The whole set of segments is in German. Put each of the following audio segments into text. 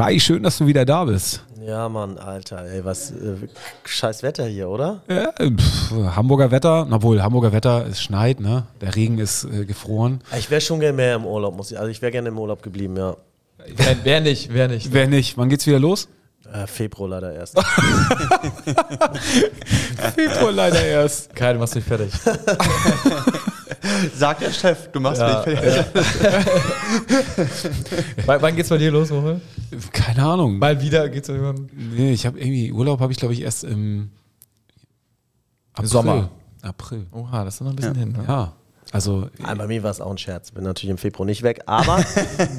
Kai, schön, dass du wieder da bist. Ja, Mann, Alter, ey, was äh, scheiß Wetter hier, oder? Ja, pff, Hamburger Wetter, obwohl Hamburger Wetter, es schneit, ne? Der Regen ist äh, gefroren. Ich wäre schon gerne mehr im Urlaub, muss ich. Also ich wäre gerne im Urlaub geblieben, ja. Wer, wer nicht, wer nicht. Wer nicht? Wann geht's wieder los? Äh, Februar leider erst. Februar leider erst. Kai, du machst mich fertig. Sagt der Chef, du machst Ja, mich fertig. wann, wann geht's bei dir los, Woche? Keine Ahnung. Mal wieder geht's irgendwann. Nee, ich habe irgendwie Urlaub habe ich glaube ich erst im April. Sommer. April. Oha, das ist noch ein bisschen hin. Ne? Ja. Also Nein, bei mir war es auch ein Scherz. Bin natürlich im Februar nicht weg, aber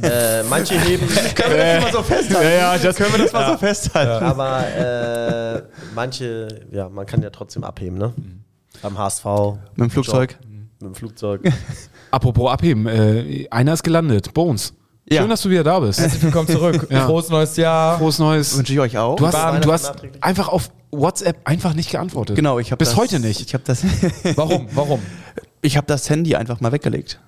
äh, manche heben. Können wir das mal so festhalten? ja, das Können wir das mal so festhalten? Aber äh, manche, ja, man kann ja trotzdem abheben, ne? Beim HSV. Mit dem Flugzeug? Job, mit dem Flugzeug. apropos abheben, äh, einer ist gelandet, Bones. Ja. Schön, dass du wieder da bist. Herzlich willkommen zurück. Ja. Frohes neues Jahr. Frohes Neues. Wünsche ich euch auch. Du hast, Weihnachten du hast einfach auf WhatsApp einfach nicht geantwortet. genau, ich habe bis das, heute nicht. Ich habe das, Warum? Warum? ich habe das Handy einfach mal weggelegt.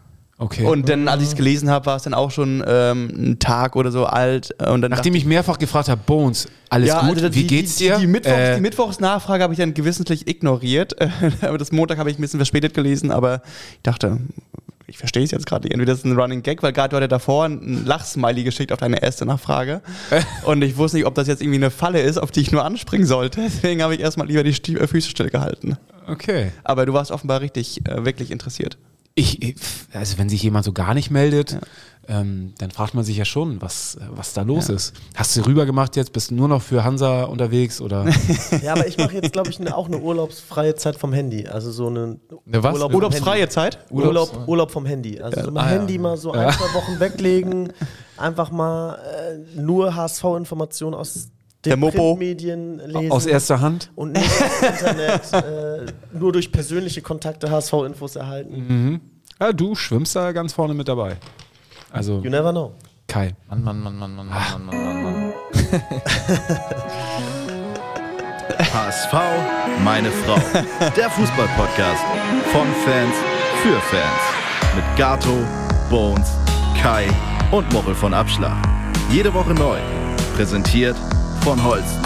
Okay. Und dann, als ich es gelesen habe, war es dann auch schon ähm, ein Tag oder so alt. Und dann Nachdem ich mehrfach gefragt habe, Bones, alles ja, gut? also Wie die, geht's dir? Die, die, Mittwochs, Äh, die Mittwochsnachfrage habe ich dann gewissentlich ignoriert. aber das Montag habe ich ein bisschen verspätet gelesen, aber ich dachte, ich verstehe es jetzt gerade. nicht. Entweder das ist ein Running Gag, weil gerade hat er davor ein Lachsmiley geschickt auf deine erste Nachfrage. Und ich wusste nicht, ob das jetzt irgendwie eine Falle ist, auf die ich nur anspringen sollte. Deswegen habe ich erstmal lieber die äh, Füße stillgehalten. okay. Aber du warst offenbar richtig, äh, wirklich interessiert. Ich, ich- also wenn sich jemand so gar nicht meldet, ähm, dann fragt man sich ja schon, was, was da los ist. Hast du rüber gemacht jetzt? Bist du nur noch für Hansa unterwegs oder? Ja, aber ich mache jetzt, glaube ich, ne, auch eine urlaubsfreie Zeit vom Handy. Also so eine Eine was? Urlaub Urlaubsfreie Handy. Zeit? Urlaub, Urlaub vom Handy. Also so mein Ah, ja. Handy mal so ein, zwei Wochen weglegen, einfach mal äh, nur HSV-Informationen aus der Mopo aus erster Hand und nicht Internet äh, nur durch persönliche Kontakte HSV-Infos erhalten. Mhm. Ja, du schwimmst da ganz vorne mit dabei. Also you never know. Kai. Mann, Mann, Mann, Mann, Mann, Ach. Mann, Mann, Mann, Mann. HSV, meine Frau. Der Fußballpodcast von Fans für Fans mit Gato, Bones, Kai und Morrel von Abschlag. Jede Woche neu. Präsentiert von Holsten.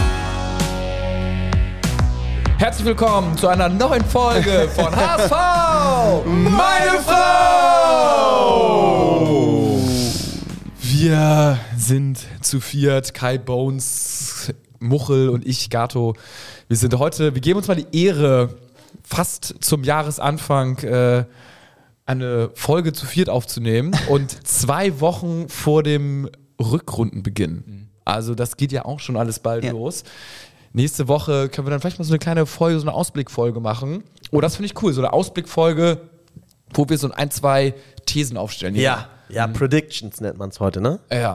Herzlich willkommen zu einer neuen Folge von HSV, meine Frau! Wir sind zu viert, Kai Bones, Muchel und ich, Gato. Wir sind heute, wir geben uns mal die Ehre, fast zum Jahresanfang äh, eine Folge zu viert aufzunehmen und zwei Wochen vor dem Rückrundenbeginn. Also das geht ja auch schon alles bald Ja. los. Nächste Woche können wir dann vielleicht mal so eine kleine Folge, so eine Ausblickfolge machen. Oh, das finde ich cool, so eine Ausblickfolge, wo wir so ein, zwei Thesen aufstellen. Ja, ja, Predictions nennt man es heute, ne? Ja,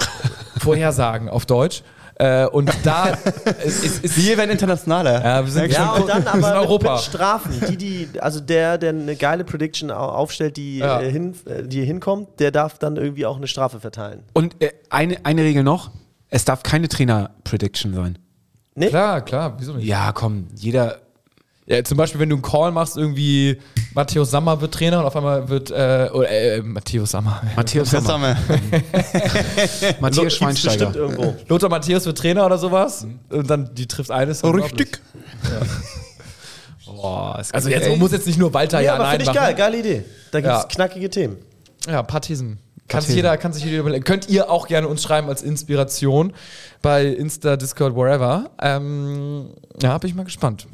Vorhersagen auf Deutsch. Äh, und da ist, ist, ist Wir werden internationaler. ja, wir sind Ja, schon und dann wir sind aber mit, Europa. mit Strafen. Die, die, also der, der eine geile Prediction au- aufstellt, die, Ja. äh, hin, äh, die hinkommt, der darf dann irgendwie auch eine Strafe verteilen. Und äh, eine, eine Regel noch: Es darf keine Trainer-Prediction sein. Nee? Klar, klar, wieso nicht? Ja, komm, jeder. Ja, zum Beispiel, wenn du einen Call machst, irgendwie Matthäus Sammer wird Trainer und auf einmal wird, äh, oder, äh, Matthäus Sammer. Matthias Das Sommer, haben wir. Matthias Schweinsteiger. irgendwo. Lothar Matthäus wird Trainer oder sowas und dann die trifft eines. Richtig. Boah, es Also jetzt echt- muss jetzt nicht nur Walter Ja, ja, aber nein finde ich machen. geil, geile Idee. Da gibt es Ja. knackige Themen. Ja, ein paar Thesen. Kann sich, jeder, kann sich jeder überlegen. Könnt ihr auch gerne uns schreiben als Inspiration bei Insta, Discord, wherever. Ähm, ja, bin ich mal gespannt.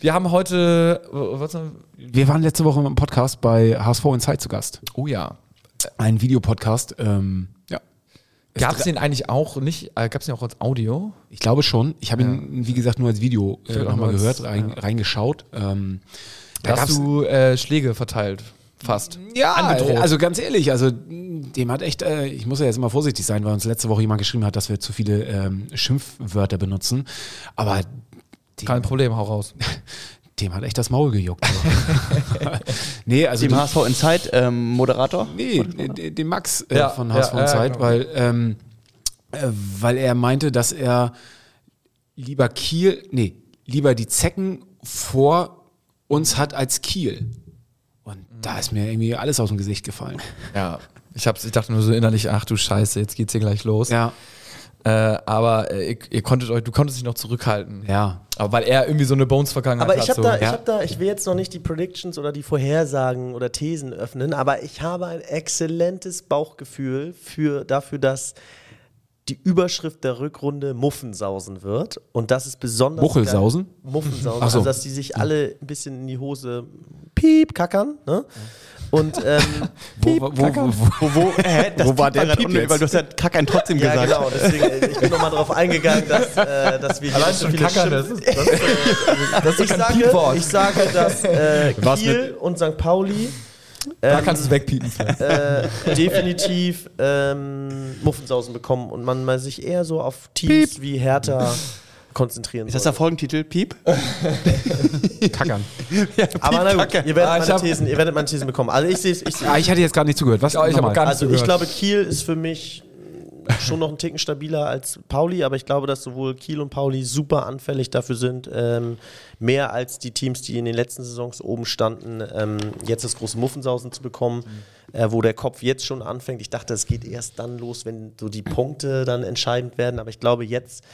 Wir haben heute. Was, Wir waren letzte Woche im Podcast bei HSV Inside zu Gast. oh ja. Ein Videopodcast. Ähm, ja. Gab es den eigentlich auch nicht? Äh, Gab es den auch als Audio? Ich glaube schon. Ich habe ihn, wie gesagt, nur als Video äh, nochmal gehört, rein, reingeschaut. Ähm, da hast du äh, Schläge verteilt. Fast. Ja, Angedroht. also ganz ehrlich, also dem hat echt, äh, ich muss ja jetzt immer vorsichtig sein, weil uns letzte Woche jemand geschrieben hat, dass wir zu viele ähm, Schimpfwörter benutzen. Aber dem, Kein Problem, hau raus. dem hat echt das Maul gejuckt. nee, also Dem HSV Inside ähm, Moderator. Nee, dem Max äh, Ja, von ja, HSV ja, Zeit, genau. weil, ähm, äh, weil er meinte, dass er lieber Kiel, nee, lieber die Zecken vor uns hat als Kiel. Da ist mir irgendwie alles aus dem Gesicht gefallen. Ja. Ich, hab's, ich dachte nur so innerlich, ach du Scheiße, jetzt geht's hier gleich los. Ja. Äh, aber äh, ihr, ihr konntet euch, du konntest dich noch zurückhalten. Ja. Aber weil er irgendwie so eine Bones-Vergangenheit Aber hat. ich habe so. da, ich ja. habe da, ich will jetzt noch nicht die Predictions oder die Vorhersagen oder Thesen öffnen, aber ich habe ein exzellentes Bauchgefühl für, dafür, dass die Überschrift der Rückrunde Muffensausen wird. Und das ist besonders. Muchelsausen? Geil. Muffensausen. So. Also, dass die sich alle ein bisschen in die Hose piep kackern. Ne? Und ähm, Wo, wo, wo, wo, Wo, wo, das Wo war der Piep? Weil du hast ja Kackern trotzdem ja, gesagt. genau. Deswegen, äh, ich bin nochmal darauf eingegangen, dass, äh, dass wir hier Allein so schon viele Kackern, das ist, das, ist, das ist ich sage, ich sage, dass äh, Kiel und St. Pauli da ähm, kannst du wegpiepen. vielleicht. äh, definitiv ähm, Muffensausen bekommen und man mal sich eher so auf Teams wie Hertha konzentrieren Ist das der. Folgentitel? Piep? Kackern. Aber na gut, ihr werdet, Ah, ich meine hab- Thesen, ihr werdet meine Thesen bekommen. Also ich sehe es. Ich Ah, ich hatte jetzt gerade nicht zugehört. Was? Ja, ich habe gar nicht also ich zugehört. glaube, Kiel ist für mich schon noch einen Ticken stabiler als Pauli, aber ich glaube, dass sowohl Kiel und Pauli super anfällig dafür sind, ähm, mehr als die Teams, die in den letzten Saisons oben standen, ähm, jetzt das große Muffensausen zu bekommen, äh, wo der Kopf jetzt schon anfängt. Ich dachte, es geht erst dann los, wenn so die Punkte dann entscheidend werden, aber ich glaube jetzt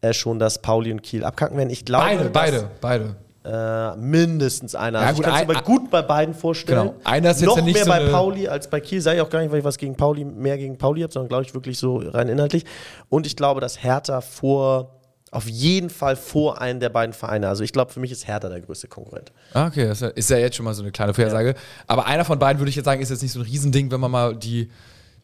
äh, schon, dass Pauli und Kiel abkacken werden. Ich glaube, Beide, beide, beide. Äh, mindestens einer. Ja, Also ich kann es aber gut bei beiden vorstellen. Genau. Einer ist jetzt Noch ja nicht mehr so bei Pauli als bei Kiel. Sage ich auch gar nicht, weil ich was gegen Pauli, mehr gegen Pauli habe, sondern glaube ich wirklich so rein inhaltlich. Und ich glaube, dass Hertha vor, auf jeden Fall vor einen der beiden Vereine. Also ich glaube, für mich ist Hertha der größte Konkurrent. Ah, Okay, das ist ja- ist ja jetzt schon mal so eine kleine Vorhersage. Aber einer von beiden würde ich jetzt sagen, ist jetzt nicht so ein Riesending, wenn man mal die,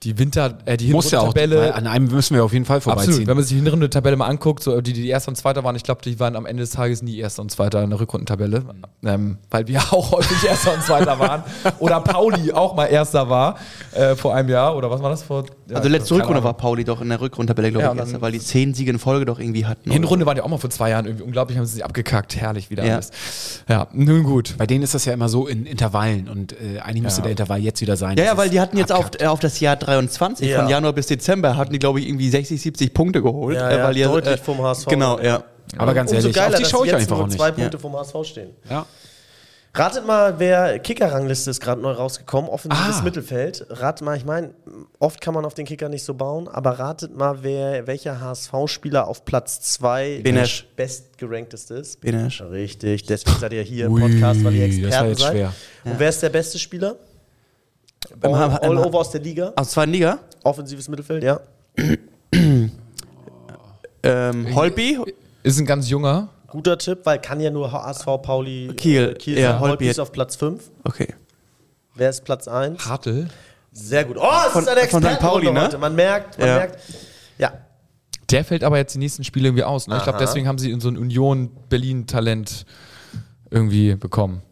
die Winter, äh, die Muss ja auch. Hinrundentabelle An einem müssen wir auf jeden Fall vorbeiziehen. Absolut. Wenn man sich die hintere Tabelle mal anguckt, so die, die Erster und Zweiter waren, ich glaube, die waren am Ende des Tages nie Erster und Zweiter in der Rückrundentabelle, ähm, weil wir auch häufig Erster und Zweiter waren. Oder Pauli auch mal Erster war äh, vor einem Jahr. Oder was war das vor? ja, Also letzte Rückrunde war. Pauli doch in der Rückrundentabelle, glaube Ja, ich, erster, weil die zehn Siege in Folge doch irgendwie hatten. Hinrunde waren die auch mal vor zwei Jahren irgendwie unglaublich, haben sie sich abgekackt. Herrlich wieder Ja. alles. Ja, nun gut. Bei denen ist das ja immer so in Intervallen und äh, eigentlich müsste Ja. der Intervall jetzt wieder sein. Ja, ja, weil die hatten jetzt auf, äh, auf das Jahr 23, Ja. von Januar bis Dezember, hatten die, glaube ich, irgendwie 60, 70 Punkte geholt. Ja, äh, ja, weil die, deutlich vom HSV. Genau, ja. Aber ganz ehrlich, geiler, auf die schaue ich jetzt einfach nur auch nicht. zwei Ja. Punkte vom HSV stehen. Ja. Ratet mal, wer Kicker-Rangliste ist gerade neu rausgekommen, offensives Ah. Mittelfeld. Ratet mal, ich meine, oft kann man auf den Kicker nicht so bauen, aber ratet mal, wer, welcher HSV-Spieler auf Platz 2 Benesch. bestgerankteste ist. Benesch. Richtig, deswegen seid ihr hier im Ui, Podcast, weil ihr Experten jetzt seid. schwer. Und wer ist der beste Spieler? All, all over aus der Liga. Aus zweiten Liga? Offensives Mittelfeld, ja. Ähm, Holby? Ist ein ganz junger. Guter Tipp, weil kann ja nur HSV, Pauli, Kiel. äh, Kiel Ja, Holtby ist auf Platz 5. Okay. Wer ist Platz 1? Hartl. Sehr gut. Oh, es Von- ist eine von St. Pauli, ne? heute. Man merkt, man Ja. merkt. Ja, Der fällt aber jetzt die nächsten Spiele irgendwie aus. Ne? Ich glaube, deswegen haben sie in so ein Union-Berlin-Talent irgendwie bekommen.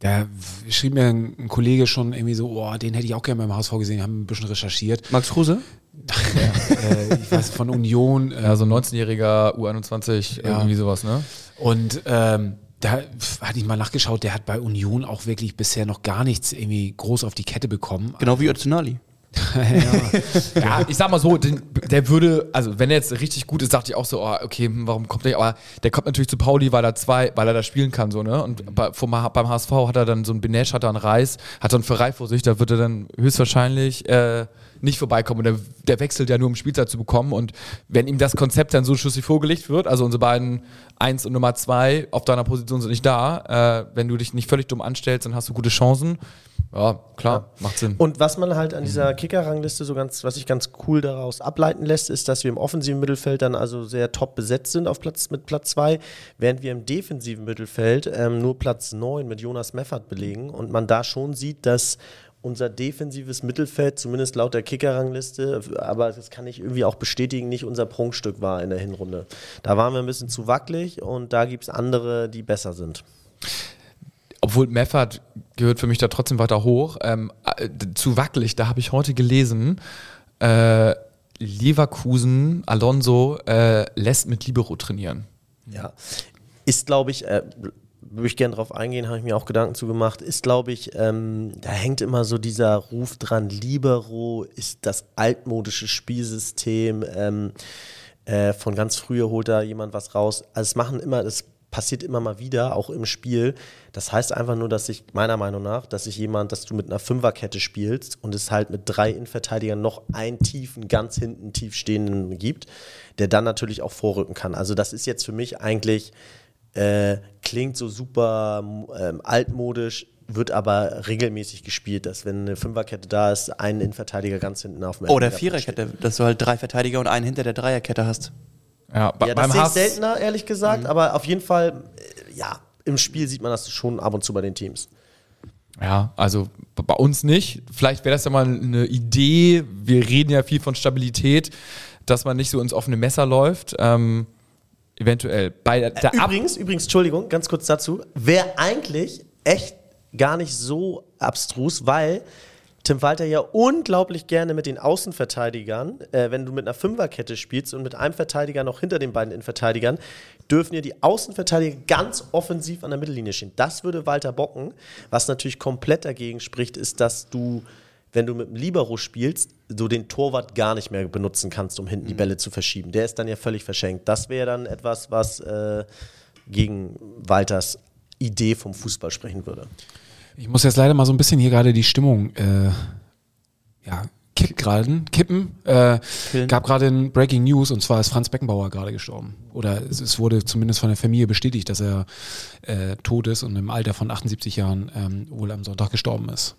Da schrieb mir ein, ein Kollege schon irgendwie so, oh, den hätte ich auch gerne beim HSV gesehen, haben ein bisschen recherchiert. Max Kruse? äh, ich weiß von Union. Äh, Ja, so ein 19-jähriger U21, Ja. irgendwie sowas, ne? Und ähm, da hatte ich mal nachgeschaut, der hat bei Union auch wirklich bisher noch gar nichts irgendwie groß auf die Kette bekommen. Genau wie Öztunali. Ja, ich sag mal so, den, der würde, also wenn er jetzt richtig gut ist, dachte ich auch so, oh, okay, hm, warum kommt der? Aber der kommt natürlich zu Pauli, weil er zwei, weil er da spielen kann, so, ne? Und bei, vom, beim HSV hat er dann so ein Benesch, hat er einen Reis, hat einen Ferrei vor sich, da wird er dann höchstwahrscheinlich äh, nicht vorbeikommen. Und der, der wechselt ja nur, um Spielzeit zu bekommen. Und wenn ihm das Konzept dann so schlüssig vorgelegt wird, also unsere beiden Eins und Nummer zwei auf deiner Position sind nicht da, äh, wenn du dich nicht völlig dumm anstellst, dann hast du gute Chancen. Ja, klar, macht Sinn. Und was man halt an dieser Kicker-Rangliste so ganz, was sich ganz cool daraus ableiten lässt, ist, dass wir im offensiven Mittelfeld dann also sehr top besetzt sind auf Platz mit Platz 2, während wir im defensiven Mittelfeld ähm, nur Platz 9 mit Jonas Meffert belegen und man da schon sieht, dass unser defensives Mittelfeld, zumindest laut der Kicker-Rangliste, aber das kann ich irgendwie auch bestätigen, nicht unser Prunkstück war in der Hinrunde. Da waren wir ein bisschen zu wackelig und da gibt es andere, die besser sind. Obwohl Meffert gehört für mich da trotzdem weiter hoch, ähm, äh, zu wackelig, da habe ich heute gelesen, äh, Leverkusen, Alonso äh, lässt mit Libero trainieren. Ja. Ist, glaube ich, äh, würde ich gerne drauf eingehen, habe ich mir auch Gedanken zu gemacht, ist, glaube ich, ähm, da hängt immer so dieser Ruf dran, Libero ist das altmodische Spielsystem, ähm, äh, von ganz früher holt da jemand was raus. Also es machen immer, das passiert immer mal wieder, auch im Spiel. Das heißt einfach nur, dass ich, meiner Meinung nach, dass sich jemand, dass du mit einer Fünferkette spielst und es halt mit drei Innenverteidigern noch einen tiefen, ganz hinten tief stehenden gibt, der dann natürlich auch vorrücken kann. Also das ist jetzt für mich eigentlich, äh, klingt so super ähm, altmodisch, wird aber regelmäßig gespielt, dass wenn eine Fünferkette da ist, ein Innenverteidiger ganz hinten auf dem Oder steht. Viererkette, dass du halt drei Verteidiger und einen hinter der Dreierkette hast. Ja, Ja, das beim sehe ich seltener, ehrlich gesagt, aber auf jeden Fall, ja, im Spiel sieht man das schon ab und zu bei den Teams. Ja, also bei uns nicht. Vielleicht wäre das ja mal eine Idee. Wir reden ja viel von Stabilität, dass man nicht so ins offene Messer läuft. Ähm, eventuell. Bei der, der Ab Übrigens, übrigens, Entschuldigung, ganz kurz dazu, wäre eigentlich echt gar nicht so abstrus, weil Tim Walter ja unglaublich gerne mit den Außenverteidigern, äh, wenn du mit einer Fünferkette spielst und mit einem Verteidiger noch hinter den beiden Innenverteidigern, dürfen ja die Außenverteidiger ganz offensiv an der Mittellinie stehen. Das würde Walter bocken. Was natürlich komplett dagegen spricht, ist, dass du, wenn du mit dem Libero spielst, du den Torwart gar nicht mehr benutzen kannst, um hinten die Bälle zu verschieben. Der ist dann ja völlig verschenkt. Das wäre dann etwas, was äh, gegen Walters Idee vom Fußball sprechen würde. Ich muss jetzt leider mal so ein bisschen hier gerade die Stimmung äh, ja, kipp gerade, kippen. Äh, gab gerade ein Breaking News und zwar ist Franz Beckenbauer gerade gestorben. Oder es, es wurde zumindest von der Familie bestätigt, dass er äh, tot ist und im Alter von 78 Jahren ähm, wohl am Sonntag gestorben ist.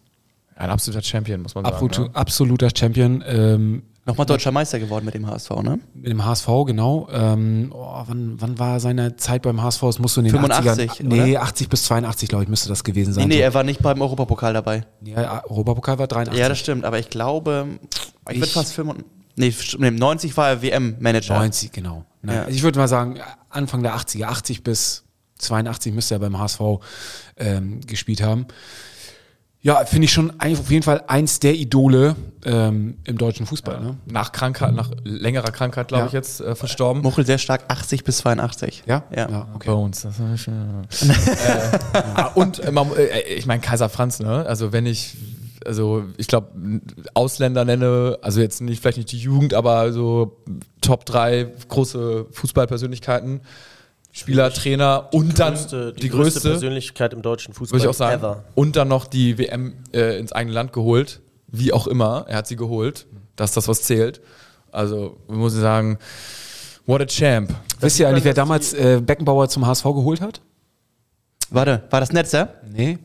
ein absoluter Champion, muss man Absolut, sagen. ne? Absoluter Champion. Ähm, Nochmal deutscher Meister geworden mit dem HSV, ne? mit dem HSV, genau. Ähm, oh, wann, wann war seine Zeit beim HSV? Es musste in den 85, 80ern. Nee, oder? 80 bis 82, glaube ich, müsste das gewesen sein. Nee, nee, er war nicht beim Europapokal dabei. ja, Europapokal war 83. Ja, das stimmt, aber ich glaube, ich, würde Ich- fast 95. Nee, st- nee, 90 war er WM-Manager. 90, genau. Ne? Ja. Also ich würde mal sagen, Anfang der 80er, 80 bis 82 müsste er beim HSV ähm, gespielt haben. Ja, finde ich schon ein, auf jeden Fall eins der Idole ähm, im deutschen Fußball. Ne? Nach Krankheit, nach längerer Krankheit, glaube Ja. ich, jetzt äh, verstorben. Muchel sehr stark, 80 bis 82. Ja? Ja. okay. Bones. Das ist schon, äh, ah, und äh, man, äh, ich meine Kaiser Franz, ne? Also wenn ich, also ich glaube Ausländer nenne, also jetzt nicht vielleicht nicht die Jugend, aber so Top 3 große Fußballpersönlichkeiten, Spieler, Trainer und dann größte, die, größte, Persönlichkeit im deutschen Fußball würde ich auch sagen, ever. und dann noch die WM äh, ins eigene Land geholt, wie auch immer, er hat sie geholt, das ist das, was zählt. Also muss ich sagen, what a champ. Wisst ihr eigentlich, wer damals äh, Beckenbauer zum HSV geholt hat? Warte, war das Netzer? Nee.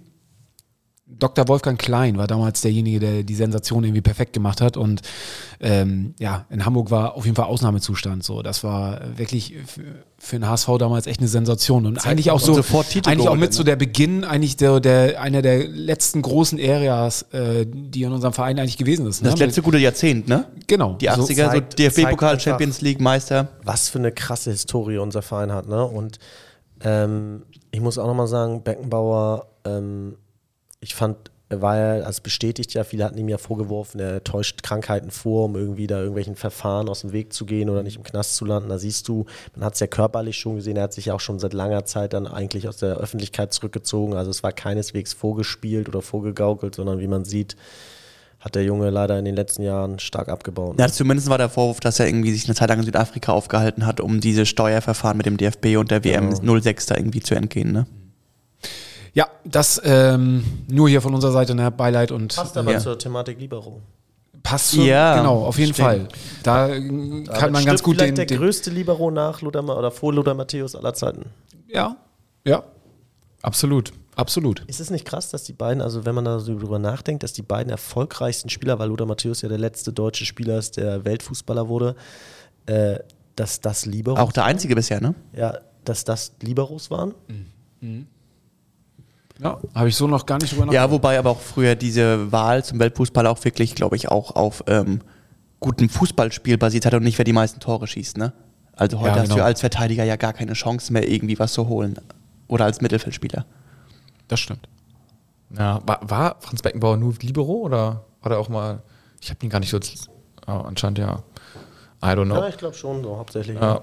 Dr. Wolfgang Klein war damals derjenige, der die Sensation irgendwie perfekt gemacht hat. Und ähm, ja, in Hamburg war auf jeden Fall Ausnahmezustand. So, das war wirklich für, den HSV damals echt eine Sensation. Und eigentlich auch so, sofort Titel eigentlich auch mit ne? so der Beginn, eigentlich der, der einer der letzten großen Areas, äh, die in unserem Verein eigentlich gewesen ist. Ne? Das letzte gute Jahrzehnt, ne? genau. Die 80er, so, zeigt- DFB-Pokal, zeigt Champions League, Meister. was für eine krasse Historie unser Verein hat. Ne? Und ähm, ich muss auch nochmal sagen, Beckenbauer, ähm, ich fand, er war ja, also bestätigt ja, viele hatten ihm ja vorgeworfen, er täuscht Krankheiten vor, um irgendwie da irgendwelchen Verfahren aus dem Weg zu gehen oder nicht im Knast zu landen. Da siehst du, man hat es ja körperlich schon gesehen, er hat sich ja auch schon seit langer Zeit dann eigentlich aus der Öffentlichkeit zurückgezogen. Also es war keineswegs vorgespielt oder vorgegaukelt, sondern wie man sieht, hat der Junge leider in den letzten Jahren stark abgebaut. Ja, zumindest war der Vorwurf, dass er irgendwie sich eine Zeit lang in Südafrika aufgehalten hat, um diese Steuerverfahren mit dem DFB und der WM 06 da irgendwie zu entgehen, ne? Ja, das ähm, nur hier von unserer Seite, ne, Beileid und Passt aber Ja. zur Thematik Libero. passt schon, Ja, genau, auf jeden stimmt. Fall. Da äh, kann Aber man ganz gut vielleicht den, der den größte Libero nach Lothar Ma- oder vor Lothar Matthäus aller Zeiten. Ja, ja, absolut, absolut. Ist es nicht krass, dass die beiden, also wenn man da so drüber nachdenkt, dass die beiden erfolgreichsten Spieler, weil Lothar Matthäus ja der letzte deutsche Spieler ist, der Weltfußballer wurde, äh, dass das Liberos, Auch der einzige bisher, ne? ja, dass das Liberos waren? Ja, habe ich so noch gar nicht drüber Ja, wobei aber auch früher diese Wahl zum Weltfußball auch wirklich, glaube ich, auch auf ähm, gutem Fußballspiel basiert hat und nicht, wer die meisten Tore schießt, ne? Also heute Ja, hast du genau. als Verteidiger ja gar keine Chance mehr, irgendwie was zu holen. Oder als Mittelfeldspieler. Das stimmt. Ja, war, war Franz Beckenbauer nur Libero oder war der auch mal, ich habe ihn gar nicht so, oh, anscheinend ja. I don't know. Ja, ich glaube schon, so hauptsächlich. Ja.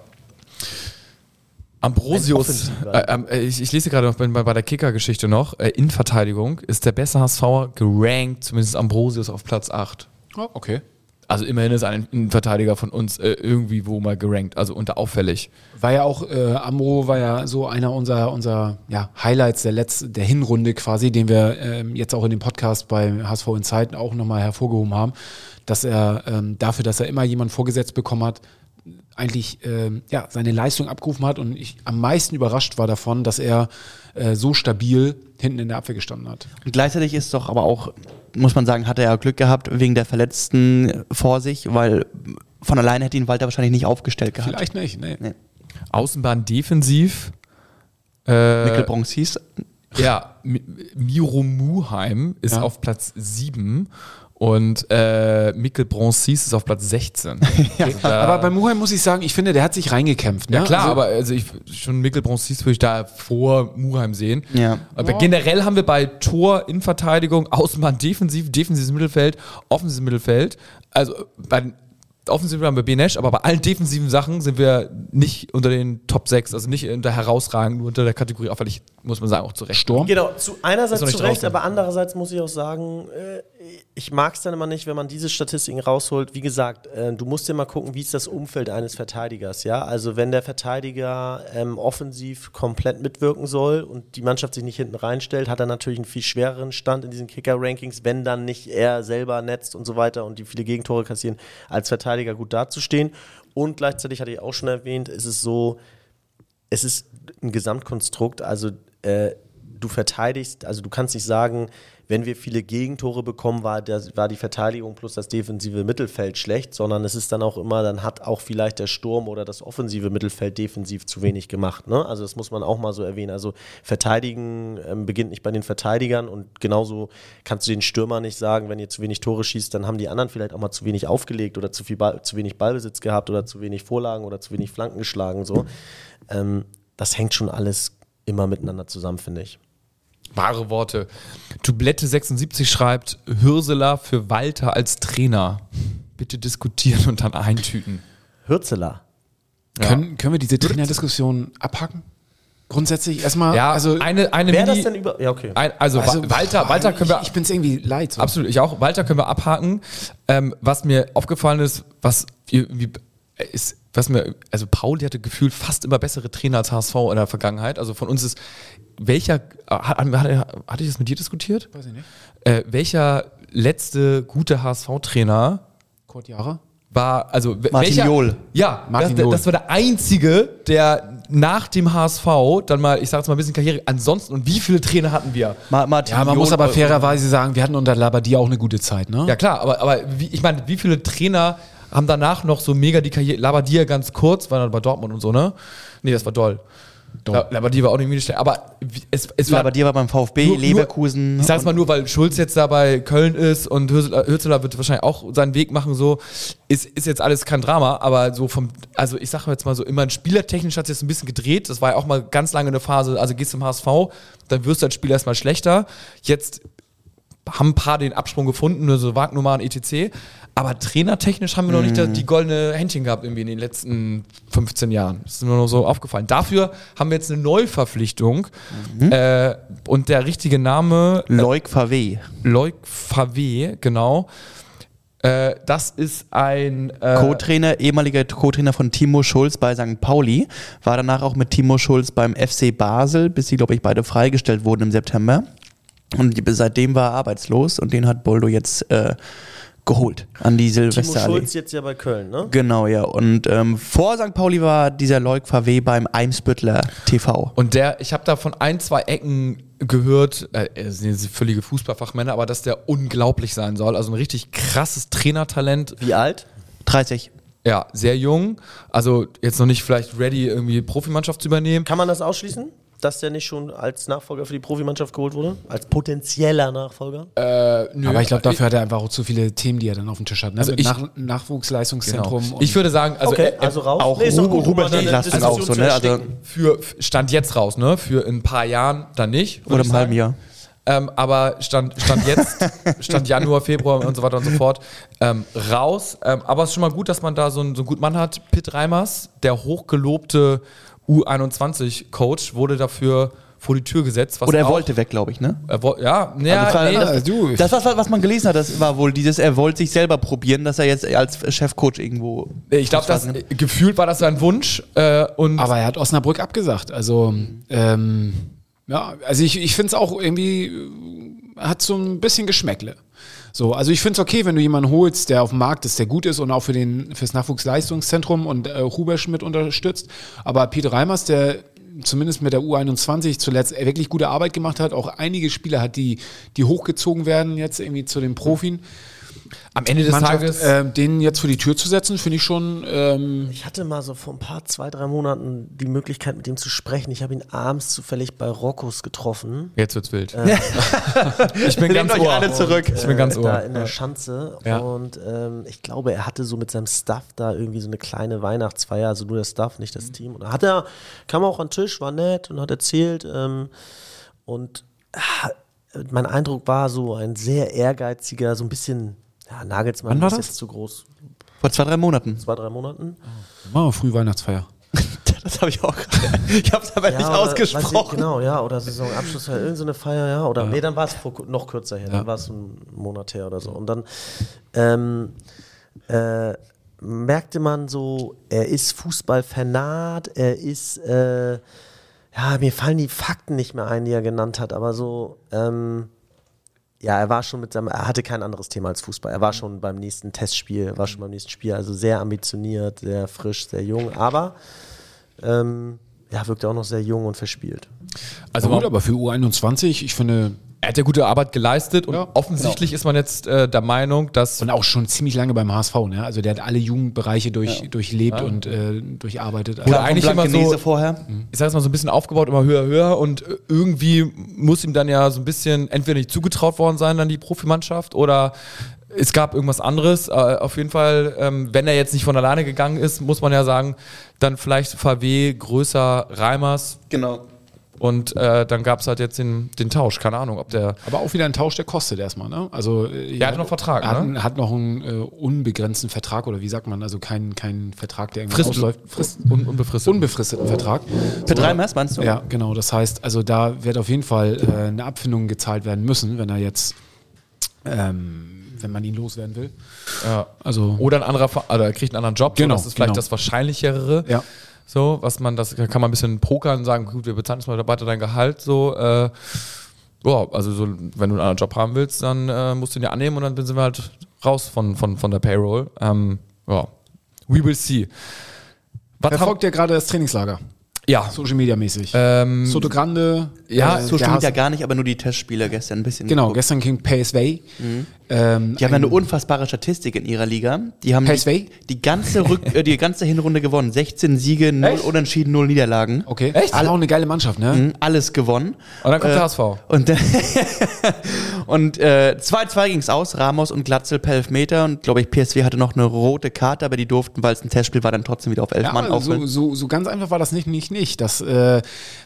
Ambrosius, äh, ähm, äh, ich, ich lese gerade noch bei, bei der Kicker-Geschichte noch, äh, in Verteidigung ist der beste HSVer gerankt, zumindest Ambrosius auf Platz 8. Oh, okay. Also immerhin ist ein Innenverteidiger von uns äh, irgendwie wo mal gerankt, also unter auffällig. War ja auch, äh, Amro war ja so einer unserer, unserer ja, Highlights der letzten, der Hinrunde quasi, den wir ähm, jetzt auch in dem Podcast bei HSV in Zeiten auch nochmal hervorgehoben haben, dass er ähm, dafür, dass er immer jemanden vorgesetzt bekommen hat, eigentlich ähm, ja, seine Leistung abgerufen hat und ich am meisten überrascht war davon, dass er äh, so stabil hinten in der Abwehr gestanden hat. Und gleichzeitig ist doch aber auch, muss man sagen, hat er ja Glück gehabt wegen der Verletzten vor sich, weil von alleine hätte ihn Walter wahrscheinlich nicht aufgestellt gehabt. Vielleicht nicht, nee. Nee. Außenbahn defensiv. Äh, Mikkel Bronx hieß. Ja, Mi- Miro Muheim ist Ja. auf Platz 7 und äh, Mikkel Broncis ist auf Platz 16. ja, Aber bei Muheim muss ich sagen, ich finde, der hat sich reingekämpft. Ne? ja klar, also, aber also ich, schon Mikkel Broncis würde ich da vor Muheim sehen. Ja. Aber generell haben wir bei Tor, Innenverteidigung, Außenbahn defensiv, defensives Mittelfeld, offensives Mittelfeld. Also bei offensiv haben wir Benesch, aber bei allen defensiven Sachen sind wir nicht unter den Top 6, also nicht unter herausragend, nur unter der Kategorie auffällig, muss man sagen, auch zurecht. Sturm. Genau, zu einerseits zu Recht, draußen. aber andererseits muss ich auch sagen, äh, ich mag es dann immer nicht, wenn man diese Statistiken rausholt. Wie gesagt, äh, du musst dir mal gucken, wie ist das Umfeld eines Verteidigers, ja? Also wenn der Verteidiger ähm, offensiv komplett mitwirken soll und die Mannschaft sich nicht hinten reinstellt, hat er natürlich einen viel schwereren Stand in diesen Kicker-Rankings, wenn dann nicht er selber netzt und so weiter und die viele Gegentore kassieren, als Verteidiger gut dazustehen. Und gleichzeitig hatte ich auch schon erwähnt, ist es so, es ist ein Gesamtkonstrukt. Also äh, du verteidigst, also du kannst nicht sagen, wenn wir viele Gegentore bekommen, war, der, war die Verteidigung plus das defensive Mittelfeld schlecht, sondern es ist dann auch immer, dann hat auch vielleicht der Sturm oder das offensive Mittelfeld defensiv zu wenig gemacht. Ne? Also das muss man auch mal so erwähnen. Also Verteidigen ähm, beginnt nicht bei den Verteidigern und genauso kannst du den Stürmer nicht sagen, wenn ihr zu wenig Tore schießt, dann haben die anderen vielleicht auch mal zu wenig aufgelegt oder zu, viel Ball, zu wenig Ballbesitz gehabt oder zu wenig Vorlagen oder zu wenig Flanken geschlagen. So. Ähm, das hängt schon alles immer miteinander zusammen, finde ich. Wahre Worte. Dublette76 schreibt, Hürseler für Walter als Trainer. Bitte diskutieren und dann eintüten. Hürzeler. Können, können wir diese Trainerdiskussion abhacken? Grundsätzlich erstmal, Ja, also, eine, eine Wer Mini, das denn über. Ja, okay. ein, also, also Wa- Walter, Walter können wir, ich, ich bin es irgendwie leid. So. absolut, ich auch, Walter können wir abhaken. Ähm, was mir aufgefallen ist, was irgendwie ist, was mir, also Pauli hatte gefühlt fast immer bessere Trainer als HSV in der Vergangenheit. Also von uns ist, welcher, hat, hat, hatte ich das mit dir diskutiert? Weiß ich nicht. Äh, welcher letzte gute HSV-Trainer Kurt Jahre? war, also Martin welcher, Jol. Ja, Martin das, Jol. das war der einzige, der nach dem HSV dann mal, ich sag jetzt mal ein bisschen Karriere, ansonsten, und wie viele Trainer hatten wir? Ma Martin Ja, man Jol- muss aber fairerweise sagen, wir hatten unter Labadia auch eine gute Zeit, ne? Ja klar, aber, aber wie, ich meine, wie viele Trainer haben danach noch so mega die Karriere, Labadia ganz kurz, war dann bei Dortmund und so, ne? Nee, das war Doll. La- Labadia war auch nicht wieder schnell, aber es, es war... dir war beim VfB, Nur- Leverkusen. Ich sag's mal nur, weil Schulz jetzt da bei Köln ist und Hürzeler, Hürzeler wird wahrscheinlich auch seinen Weg machen, so. Ist, ist jetzt alles kein Drama, aber so vom, also ich sag jetzt mal so, immer spielertechnisch hat es jetzt ein bisschen gedreht. Das war ja auch mal ganz lange eine Phase, also gehst zum HSV, dann wirst du als Spieler erstmal schlechter. Jetzt haben ein paar den Absprung gefunden, nur so Wagnummern, etc. Aber trainertechnisch haben wir noch nicht Mhm. die, goldene Händchen gehabt irgendwie in den letzten 15 Jahren. Das ist mir nur so aufgefallen. Dafür haben wir jetzt eine Neuverpflichtung Mhm. äh, und der richtige Name Leuk Favre. Loic Favre, genau. Äh, das ist ein äh, Co-Trainer, ehemaliger Co-Trainer von Timo Schulz bei St. Pauli, war danach auch mit Timo Schulz beim FC Basel, bis sie, glaube ich, beide freigestellt wurden im September. Und die- seitdem war er arbeitslos und den hat Boldo jetzt äh, geholt an die Timo Silvesterallee. Schulz jetzt ja bei Köln, ne? Genau, ja. Und ähm, vor St. Pauli war dieser Leuk Favre beim Eimsbüttler TV. Und der, ich habe da von ein, zwei Ecken gehört, äh, es sind völlige Fußballfachmänner, aber dass der unglaublich sein soll. Also ein richtig krasses Trainertalent. Wie alt? 30. Ja, sehr jung. Also jetzt noch nicht vielleicht ready, irgendwie Profimannschaft zu übernehmen. Kann man das ausschließen? Dass der nicht schon als Nachfolger für die Profimannschaft geholt wurde? Als potenzieller Nachfolger? Äh, nö, Aber ich glaube, dafür hat er einfach auch zu viele Themen, die er dann auf dem Tisch hat. Ne? Also Mit ich- Nach genau. Nachwuchsleistungszentrum. Ich würde sagen, also, okay, äh, also raus. auch ist doch Ru- gut, Ruben Diskussion auch so, ne? Also- für Stand jetzt raus, ne? Für in ein paar Jahren dann nicht. Oder im halben. Jahr. Ähm, aber stand, stand jetzt, stand Januar, Februar und so weiter und so fort, ähm, raus. Ähm, aber es ist schon mal gut, dass man da so einen, so einen guten Mann hat. Pitt Reimers, der hochgelobte U21-Coach, wurde dafür vor die Tür gesetzt. Was Oder er auch- wollte weg, glaube ich, ne? Er woll, ja, ja, Also, nee, Ah, du, Das, was, was man gelesen hat, das war wohl dieses, er wollte sich selber probieren, dass er jetzt als Chefcoach irgendwo. ich glaube, das fassen äh, gefühlt war das sein Wunsch. Äh, und aber er hat Osnabrück abgesagt. Also, ähm, ja, also ich, ich finde es auch irgendwie, äh, hat so ein bisschen Geschmäckle. So, also ich finde es okay, wenn du jemanden holst, der auf dem Markt ist, der gut ist und auch für den fürs Nachwuchsleistungszentrum und äh, Hubersch mit unterstützt. Aber Peter Reimers, der zumindest mit der U21 zuletzt wirklich gute Arbeit gemacht hat, auch einige Spieler hat, die, die hochgezogen werden jetzt irgendwie zu den Profin. Am Ende des Mannschaft, Tages. äh, den jetzt vor die Tür zu setzen, finde ich schon ähm, Ich hatte mal so vor ein paar, zwei, drei Monaten die Möglichkeit, mit ihm zu sprechen. Ich habe ihn abends zufällig bei Roccos getroffen. jetzt wird's wild. ich bin Nehmt ganz euch alle zurück. Ich bin ganz äh, ohr. Da in der Schanze. Ja. Und ähm, ich glaube, er hatte so mit seinem Staff da irgendwie so eine kleine Weihnachtsfeier, also nur der Staff, nicht das Team. Und da hat er, kam auch an den Tisch, war nett und hat erzählt. Ähm, und ah, mein Eindruck war so ein sehr ehrgeiziger, so ein bisschen, ja, Nagelsmann Wann war ist das? jetzt zu groß, Vor zwei, drei Monaten. zwei, drei Monaten. machen wir früh Weihnachtsfeier. Das habe ich auch gerade. Ich habe es aber nicht oder, weiß ausgesprochen. Ich, genau, ja, oder Saisonabschluss, ja, irgendeine so eine Feier, ja, oder nee, dann war es noch kürzer her, dann war es ein Monat her oder so. Und dann ähm, äh, merkte man so, er ist Fußball vernarrt, er ist, äh, ja, mir fallen die Fakten nicht mehr ein, die er genannt hat, aber so, ähm, ja, er war schon mit seinem, er hatte kein anderes Thema als Fußball. Er war schon beim nächsten Testspiel, er war schon beim nächsten Spiel, also sehr ambitioniert, sehr frisch, sehr jung, aber ähm, ja, wirkte auch noch sehr jung und verspielt. Also gut, aber für U21, ich finde, er hat ja gute Arbeit geleistet und Ja, offensichtlich ist man jetzt äh, der Meinung, dass und auch schon ziemlich lange beim HSV, ne? Also der hat alle Jugendbereiche durch, durchlebt und äh, durcharbeitet. Also, Oder Klar, eigentlich immer so- vorher. ich sag jetzt mal so ein bisschen aufgebaut, immer höher, höher und äh, irgendwie muss ihm dann ja so ein bisschen entweder nicht zugetraut worden sein, dann die Profimannschaft oder es gab irgendwas anderes. Äh, auf jeden Fall, ähm, wenn er jetzt nicht von alleine gegangen ist, muss man ja sagen, dann vielleicht VW größer Reimers Genau. Und äh, dann gab es halt jetzt den, den Tausch, keine Ahnung, ob der aber auch wieder ein Tausch, der kostet erstmal, ne? Also äh, Der hat noch Vertrag, hat, ne? hat noch einen äh, unbegrenzten Vertrag oder wie sagt man, also keinen keinen Vertrag, der irgendwann Frist, ausläuft. Frist, un, unbefristet. unbefristeten Vertrag. Für drei Mess, meinst du? Ja, genau. Das heißt, also da wird auf jeden Fall äh, eine Abfindung gezahlt werden müssen, wenn er jetzt, ähm, wenn man ihn loswerden will. ja. Also Oder ein anderer, oder er kriegt einen anderen Job. Genau, so, das ist vielleicht genau. das Wahrscheinlichere. Ja. So, was man, das kann man ein bisschen pokern und sagen, gut, wir bezahlen jetzt mal weiter dein Gehalt. So, äh, ja, also so, wenn du einen anderen Job haben willst, dann äh, musst du ihn ja annehmen und dann sind wir halt raus von, von, von der Payroll. Ähm, ja. We will see. Was verfolgt ja gerade das Trainingslager, ja. Social Media mäßig. Ähm, Soto Grande, ja, äh, So stimmt ja gar nicht, aber nur die Testspieler gestern ein bisschen. Genau, geguckt. gestern King PSV. Ähm, Die haben ja eine unfassbare Statistik in ihrer Liga. Die haben PSV? die, die, ganze Rück, äh, die ganze Hinrunde gewonnen. 16 Siege, 0 Echt? Unentschieden, 0 Niederlagen. Okay. Echt? Alle auch eine geile Mannschaft, ne? Mhm, Alles gewonnen. Und dann kommt Äh, der HSV. Und, dann- und äh, 2-2 ging es aus, Ramos und Glatzel per Elfmeter. Und glaube ich, PSW hatte noch eine rote Karte, aber die durften, weil es ein Testspiel war, dann trotzdem wieder auf elf Ja, Mann so, so, so ganz einfach war das nicht, nicht, nicht. Das, äh,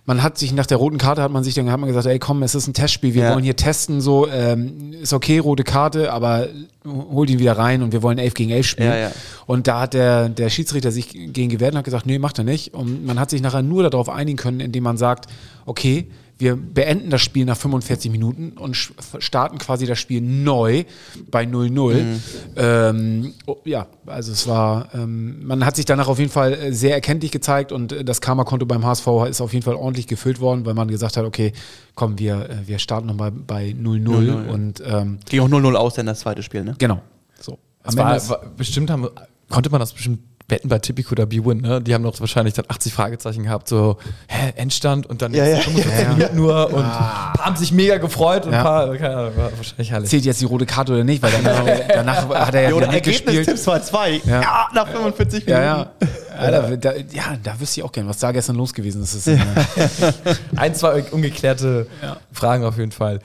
man hat sich nach der roten Karte hat man sich dann hat man gesagt, ey komm, es ist ein Testspiel, wir Ja. wollen hier testen, so ähm, ist okay, rote Karte, aber holt ihn wieder rein und wir wollen 11 gegen 11 spielen. Ja, ja. Und da hat der, der Schiedsrichter sich gegen gewehrt und hat gesagt, nee, macht er nicht. Und man hat sich nachher nur darauf einigen können, indem man sagt, okay, wir beenden das Spiel nach 45 Minuten und starten quasi das Spiel neu bei 0-0. Mhm. Ähm, oh, ja, also es war, ähm, man hat sich danach auf jeden Fall äh, sehr erkenntlich gezeigt und äh, das Karma-Konto beim HSV ist auf jeden Fall ordentlich gefüllt worden, weil man gesagt hat, okay, komm, wir, äh, wir starten nochmal bei 0-0 0-0, ja. und ähm, Ging auch 0-0 aus, dann das zweite Spiel, ne? genau. So. Am Ende war, war, bestimmt haben, konnte man das bestimmt wetten bei Tipico oder B-Win, ne? Die haben doch wahrscheinlich dann 80 Fragezeichen gehabt, so, hä, Endstand und dann Ja, ja. 45 Minuten nur und haben sich mega gefreut und Ja. ein paar, keine Ahnung, war wahrscheinlich herrlich. zählt jetzt die rote Karte oder nicht, weil danach, danach hat er ja wieder mitgespielt. 2-2. Ja. nach 45 Minuten. Ja, ja. Ja, da, da, ja, da wüsste ich auch gerne, was da gestern los gewesen ist. Das ist Ein, zwei ungeklärte Fragen auf jeden Fall.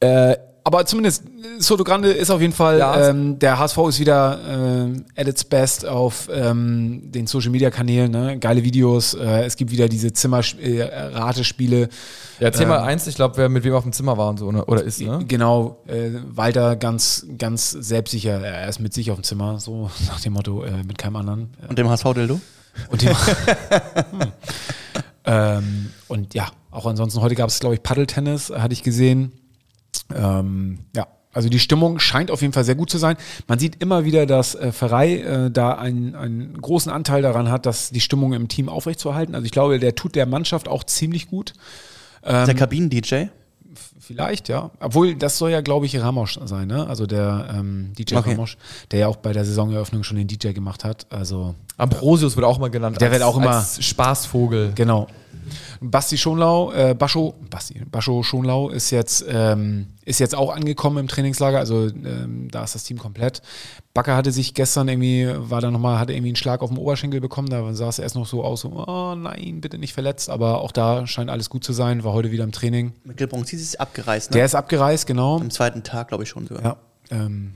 Äh, aber zumindest, Soto Grande ist auf jeden Fall, Ja. ähm, der HSV ist wieder ähm, at its best auf ähm, den Social Media Kanälen. Ne? Geile Videos, äh, es gibt wieder diese Zimmer-Ratespiele. ja, Thema eins, ich glaube, wer mit wem auf dem Zimmer war und so, ne? oder ist, ne? Genau, äh, Walter ganz, ganz selbstsicher, er ist mit sich auf dem Zimmer, so nach dem Motto, äh, mit keinem anderen. Und dem HSV-Dildo? Und dem, hm. Ähm, und ja, auch ansonsten, heute gab es, glaube ich, Paddeltennis, hatte ich gesehen. Ähm, ja, also die Stimmung scheint auf jeden Fall sehr gut zu sein. Man sieht immer wieder, dass äh, Ferrei äh, da einen, einen großen Anteil daran hat, dass die Stimmung im Team aufrechtzuerhalten. Also ich glaube, der tut der Mannschaft auch ziemlich gut. der Kabinen-DJ. Vielleicht, ja. Obwohl, das soll ja, glaube ich, Ramos sein, ne? Also der ähm, DJ Okay. Ramos, der ja auch bei der Saisoneröffnung schon den DJ gemacht hat. Also Ambrosius wird auch mal genannt. Der wird auch immer- als Spaßvogel. Genau. Basti Schonlau, äh, Bascho, Basti, Bascho Schonlau ist jetzt, ähm, ist jetzt auch angekommen im Trainingslager, also ähm, da ist das Team komplett. Bakker hatte sich gestern irgendwie, war da nochmal, hatte irgendwie einen Schlag auf den Oberschenkel bekommen, da sah es erst noch so aus, so, oh nein, bitte nicht verletzt, aber auch da scheint alles gut zu sein, war heute wieder im Training. Mikkel Bronzis ist abgereist, ne? Der ist abgereist, genau. Am zweiten Tag, glaube ich, schon sogar. Ja, ähm,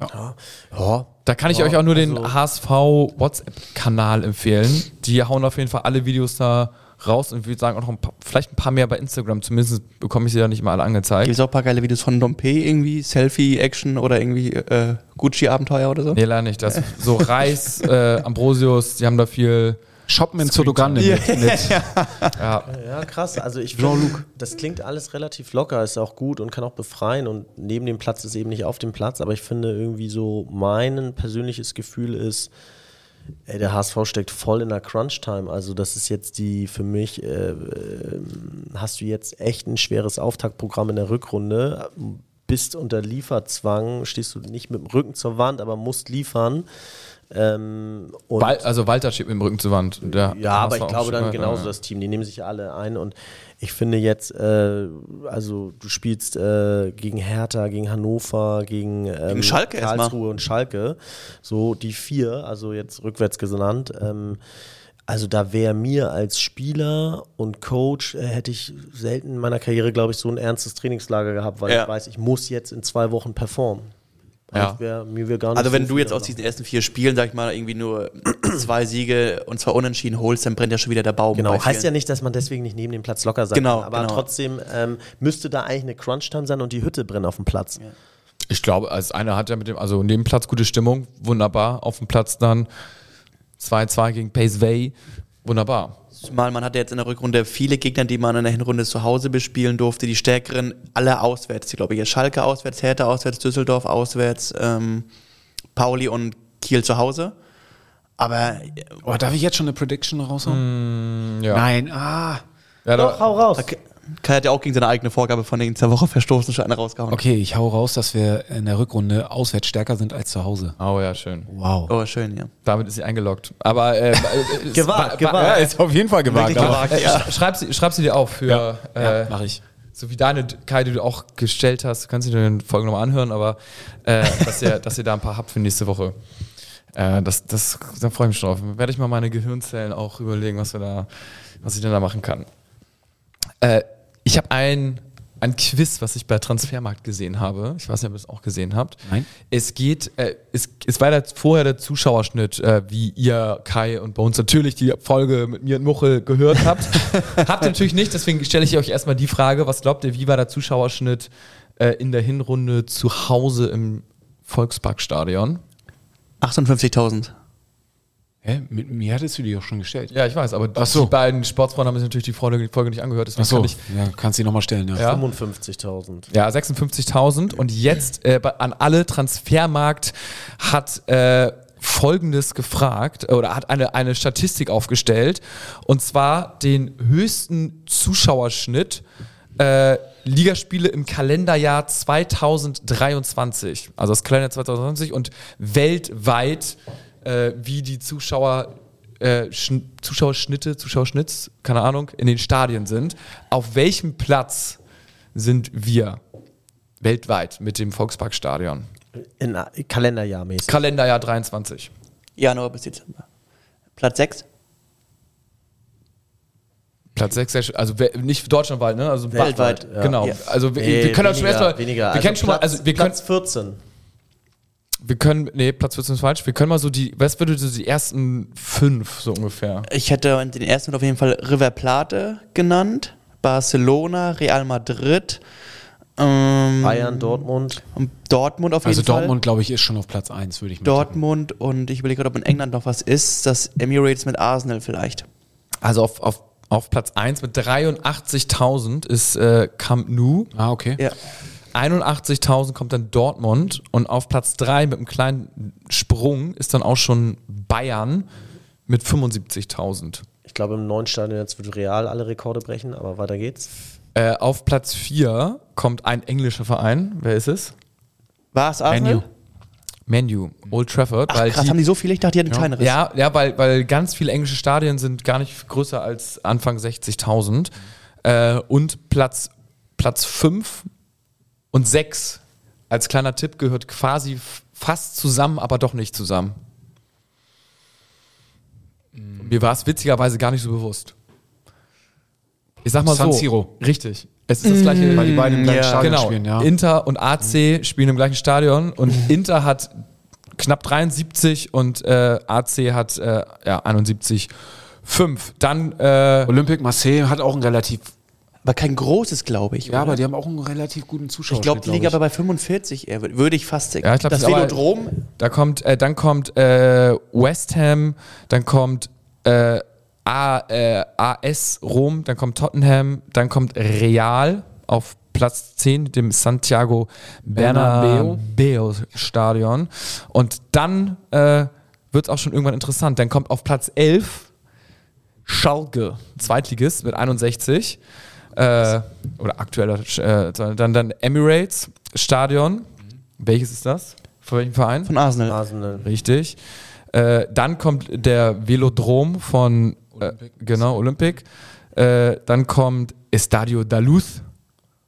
ja. Ja, Da kann ich Ja, euch auch nur den also- HSV WhatsApp-Kanal empfehlen. Die hauen auf jeden Fall alle Videos da raus und ich würde sagen auch noch ein paar, vielleicht ein paar mehr bei Instagram. Zumindest bekomme ich sie da nicht mal alle angezeigt. Gibt es auch ein paar geile Videos von Dompe irgendwie, Selfie-Action oder irgendwie äh, Gucci-Abenteuer oder so? Nee, leider nicht. Das, so Reis, äh, Ambrosius, die haben da viel. Shoppen in Zotogande mit, mit Ja, Ja, krass. Also ich finde, das klingt alles relativ locker, ist auch gut und kann auch befreien und neben dem Platz ist eben nicht auf dem Platz, aber ich finde irgendwie so mein persönliches Gefühl ist, ey, der HSV steckt voll in der Crunch-Time. Also das ist jetzt die für mich, äh, ähm, hast du jetzt echt ein schweres Auftaktprogramm in der Rückrunde, bist unter Lieferzwang, stehst du nicht mit dem Rücken zur Wand, aber musst liefern. Ähm, und Wal also Walter steht mit dem Rücken zur Wand. Der ja, aber ich glaube dann genauso ja. das Team. Die nehmen sich alle ein und ich finde jetzt, äh, also du spielst äh, gegen Hertha, gegen Hannover, gegen, ähm, Gegen Schalke erstmal. Karlsruhe und Schalke, so die vier, also jetzt rückwärts genannt. Ähm, also da wäre mir als Spieler und Coach, äh, hätte ich selten in meiner Karriere, glaube ich, so ein ernstes Trainingslager gehabt, weil Ja. ich weiß, ich muss jetzt in zwei Wochen performen. Ja. wär, mir wär gar nicht Also wenn so du jetzt aus diesen ersten vier Spielen, sag ich mal, irgendwie nur zwei Siege und zwar unentschieden holst, dann brennt ja schon wieder der Baum. Genau, heißt ja nicht, dass man deswegen nicht neben dem Platz locker sein Genau, kann. Aber genau. trotzdem ähm, müsste da eigentlich eine Crunch-Time sein und die Hütte brennt auf dem Platz. Ich glaube, als einer hat ja mit dem, also neben Platz gute Stimmung, wunderbar. Auf dem Platz dann 2-2 gegen Pace Way, wunderbar. Zumal man hatte jetzt in der Rückrunde viele Gegner, die man in der Hinrunde zu Hause bespielen durfte. Die stärkeren alle auswärts. Die glaube ich, jetzt Schalke auswärts, Hertha auswärts, Düsseldorf auswärts, ähm, Pauli und Kiel zu Hause. Aber Oh, darf ich jetzt schon eine Prediction raushauen? Ja, Nein, ah. ja Doch, da, hau raus. Kai hat ja auch gegen seine eigene Vorgabe von der Woche verstoßen, schon eine rausgehauen. Okay, ich hau raus, dass wir in der Rückrunde auswärts stärker sind als zu Hause. Oh ja, schön. Wow. Oh, schön, ja. Damit ist sie eingeloggt. Aber äh, es Gewagt, gewagt. Ja, ist auf jeden Fall gewagt. Aber- Äh, sch- schreib, sie, schreib sie dir auf für, Ja, äh, ja, mach ich. so wie deine Kai, die du auch gestellt hast. Du kannst dir den Folgen nochmal anhören, aber äh, dass, ihr, dass ihr da ein paar habt für nächste Woche. Äh, das, das, da freue ich mich drauf. Werde ich mal meine Gehirnzellen auch überlegen, was wir da, was ich denn da machen kann. Äh, ich habe ein, ein Quiz, was ich bei Transfermarkt gesehen habe. Ich weiß nicht, ob ihr es auch gesehen habt. Nein. Es geht, äh, es, es war der, vorher der Zuschauerschnitt, äh, wie ihr, Kai und bei uns natürlich die Folge mit mir und Muchel gehört habt. habt ihr natürlich nicht, deswegen stelle ich euch erstmal die Frage, was glaubt ihr, wie war der Zuschauerschnitt äh, in der Hinrunde zu Hause im Volksparkstadion? 58.000. Hä? Mit mir hattest du die auch schon gestellt. Ja, ich weiß, aber so. die beiden Sportsfreunde haben sich natürlich die Folge, die Folge nicht angehört, deswegen Achso, kann ich ja, kannst du die nochmal stellen, ja. Ja. 55.000. Ja, 56.000. Und jetzt äh, an alle Transfermarkt hat äh, Folgendes gefragt äh, oder hat eine, eine Statistik aufgestellt. Und zwar den höchsten Zuschauerschnitt äh, Ligaspiele im Kalenderjahr 2023. Also das Kalenderjahr 2020 und weltweit, äh, wie die Zuschauer äh, Schn- Zuschauerschnitte, Zuschauerschnitts, keine Ahnung, in den Stadien sind. Auf welchem Platz sind wir weltweit mit dem Volksparkstadion? In äh, Kalenderjahrmäßig. Kalenderjahr 23. Januar bis Dezember. Platz 6? Platz 6, also nicht deutschlandweit, ne? Also Weltweit, ja. Genau. Ja. Also wir, Nee, wir können auch schon weniger, erstmal, weniger. wir können schon mal, also wir können, Platz 14. wir können, nee, Platz 14 ist falsch. Wir können mal so die, was würde so die ersten fünf so ungefähr? Ich hätte den ersten auf jeden Fall River Plate genannt, Barcelona, Real Madrid, ähm, Bayern, Dortmund. und Dortmund auf jeden Also Fall. Dortmund, glaube ich, ist schon auf Platz 1, würde ich mal Dortmund und ich überlege gerade, ob in England noch was ist. Das Emirates mit Arsenal vielleicht. Also auf, auf Auf Platz 1 mit 83.000 ist äh, Camp Nou. Ah, okay. Ja. 81.000 kommt dann Dortmund und auf Platz 3 mit einem kleinen Sprung ist dann auch schon Bayern mit 75.000. Ich glaube, im neuen Stadion jetzt wird Real alle Rekorde brechen, aber weiter geht's. Äh, auf Platz 4 kommt ein englischer Verein. Wer ist es? War es Arsenal? Manu, Old Trafford. Ach, weil krass, die- haben die so viele? Ich dachte, die hätten ein kleineres. Ja, ja weil, weil ganz viele englische Stadien sind gar nicht größer als Anfang 60.000. Äh, und Platz, Platz 5 und 6 als kleiner Tipp gehört quasi fast zusammen, aber doch nicht zusammen. Mir war es witzigerweise gar nicht so bewusst. Ich sag mal San so. Siro. Richtig. Es ist das gleiche. Weil die beiden im gleichen Ja. Stadion genau. spielen, ja. Inter und AC spielen im gleichen Stadion und Inter hat knapp 73 und äh, AC hat äh, ja, 71. 5. Dann äh, Olympique Marseille hat auch einen relativ, Aber kein großes, glaube ich. ja, oder? aber die haben auch einen relativ guten Zuschauer. ich glaube, die liegen aber bei 45 eher, wür- würde ich fast sagen. Ja, ich glaub, das Velodrom, da kommt, äh, dann kommt äh, West Ham, dann kommt äh, A, äh, AS Rom, dann kommt Tottenham, dann kommt Real auf Platz 10 mit dem Santiago Bernabeu. Bernabeu Stadion. Und dann äh, wird es auch schon irgendwann interessant. Dann kommt auf Platz 11 Schalke, Zweitligist mit 61. Äh, oder aktueller, äh, dann, dann Emirates Stadion. Welches ist das? Von welchem Verein? von Arsenal. Arsenal. Richtig. Äh, dann kommt der Velodrom von äh, genau Olympic. Äh, dann kommt Estadio da Luz.